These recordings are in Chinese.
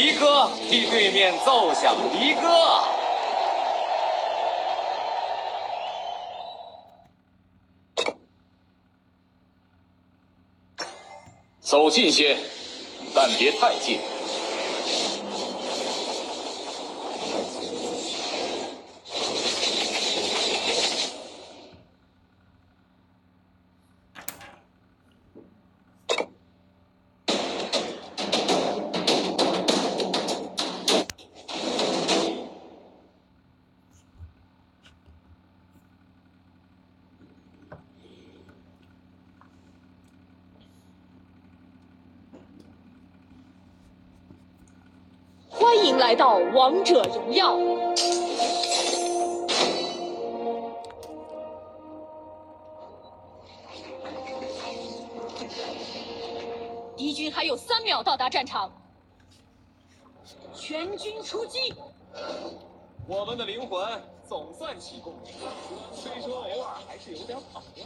离歌，替对面奏响离歌。走近些，但别太近。来到王者荣耀。敌军还有三秒到达战场，全军出击！我们的灵魂总算起供，虽说偶尔还是有点跑调。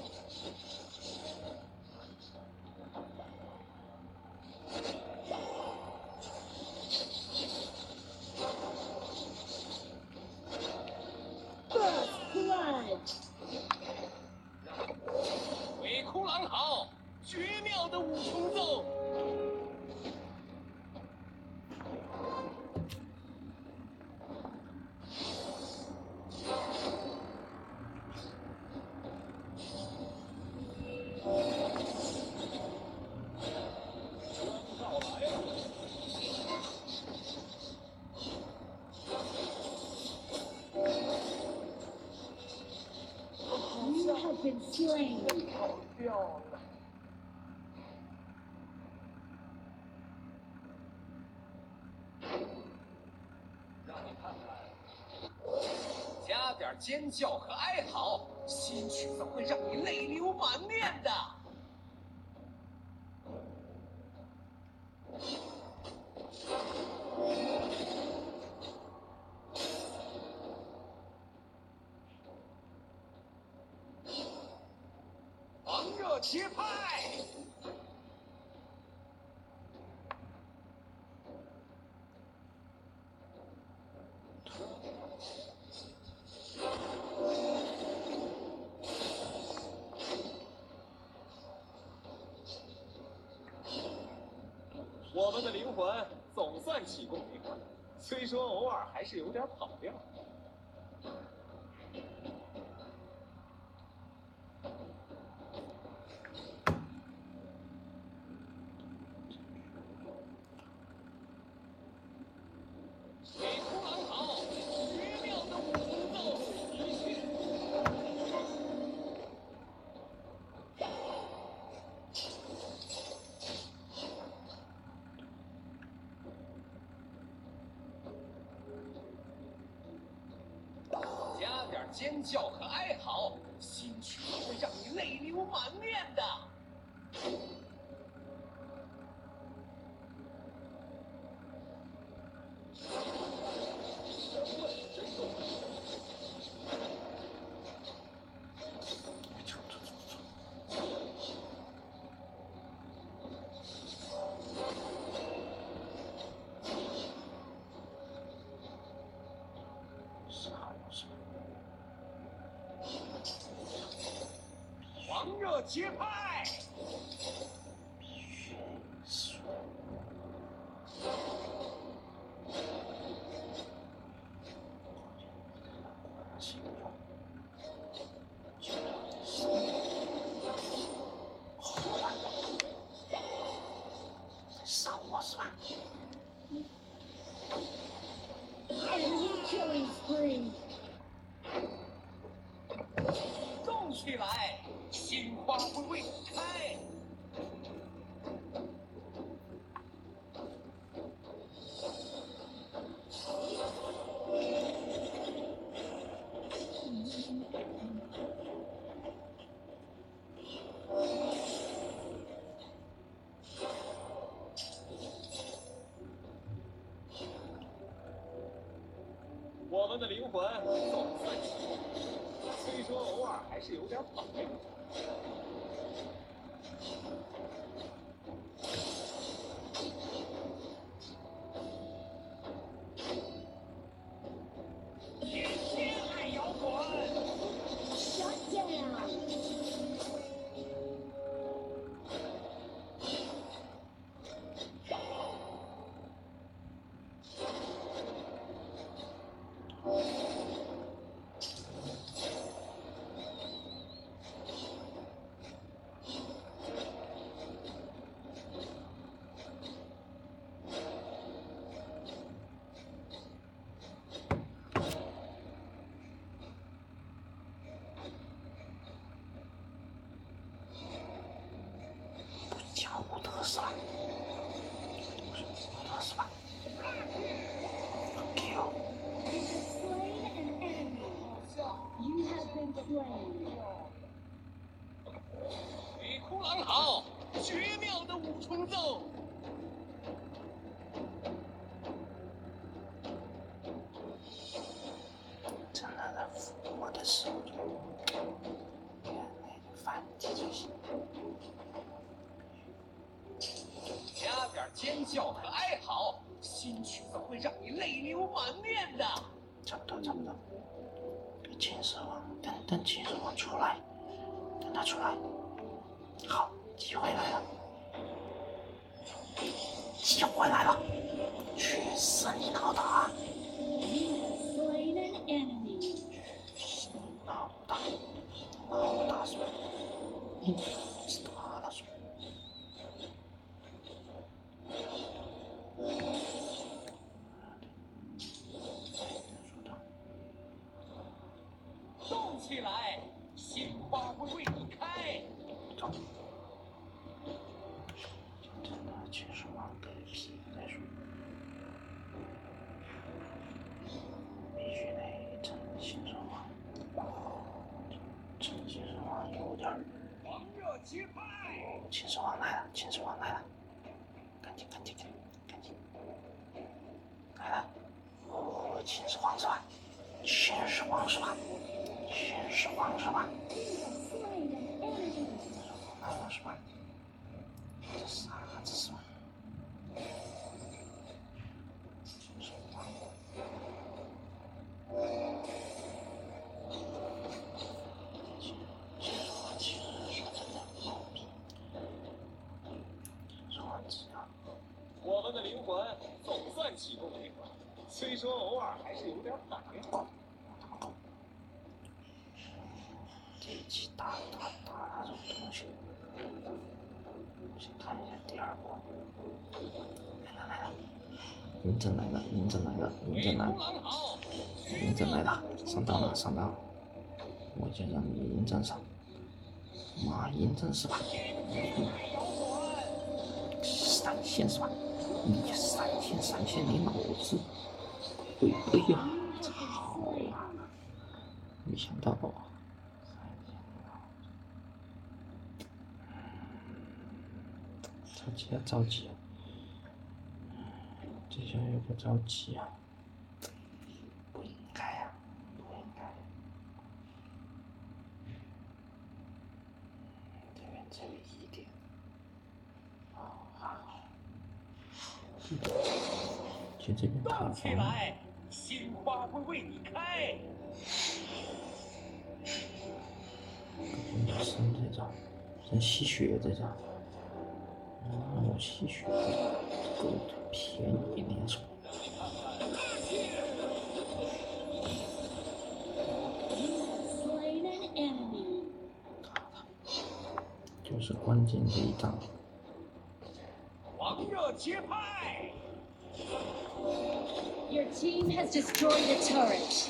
让你看看，加点尖叫和哀嚎，新曲子会让你泪流满面的。狂热节拍。我们的灵魂总算起共鸣了，虽说偶尔还是有点跑调。鬼哭狼嚎，绝妙的五重奏，一去。加点尖叫和哀嚎，新曲会让你泪流满面的。狂热节拍。动起来，心花会为你开。我们的灵魂总算起供，虽说偶尔还是有点跑调。死叫和哀嚎，新曲子会让你泪流满面的。差不多，差不多。秦始皇，等等秦始皇出来，等他出来。好，机会来了，机会来了，去死你老大！You have slain an enemy. 老大，老大是吧？你知道了是吧？动起来，鲜花会为你开。走。真的，秦始皇嗝屁再说，必须得趁秦始皇，趁秦始皇有点儿。狂热节拍，秦始皇来了，秦始皇来了，赶紧赶紧赶紧赶紧，来了，哦，秦始皇是吧？秦始皇是吧？秦始皇是吧？You have slain an enemy. 来了是吧？这是吧？秦始皇，秦始皇其实说真的毛病，秦始皇只要。我们的灵魂总算启动了，虽说偶尔还是有点反应。一起打打打那种东西，先看一下第二波。来了来了，嬴政来了，嬴政来了，嬴政来了，嬴政来了，上当了上当了，我就让你嬴政上，马嬴政是吧？闪现是吧？你闪现闪现你脑子！哎呀，操啦！没想到。着急啊，着急啊！这下又不着急啊！不应该啊，不应该。这边这里一点。好好。去这边塔动起防，来，鲜花会为你开。生这张，生吸血这张。哦，吸血这个便宜点说。Slain an enemy. 就是关键这一张。狂热节拍，Your team has destroyed a turret.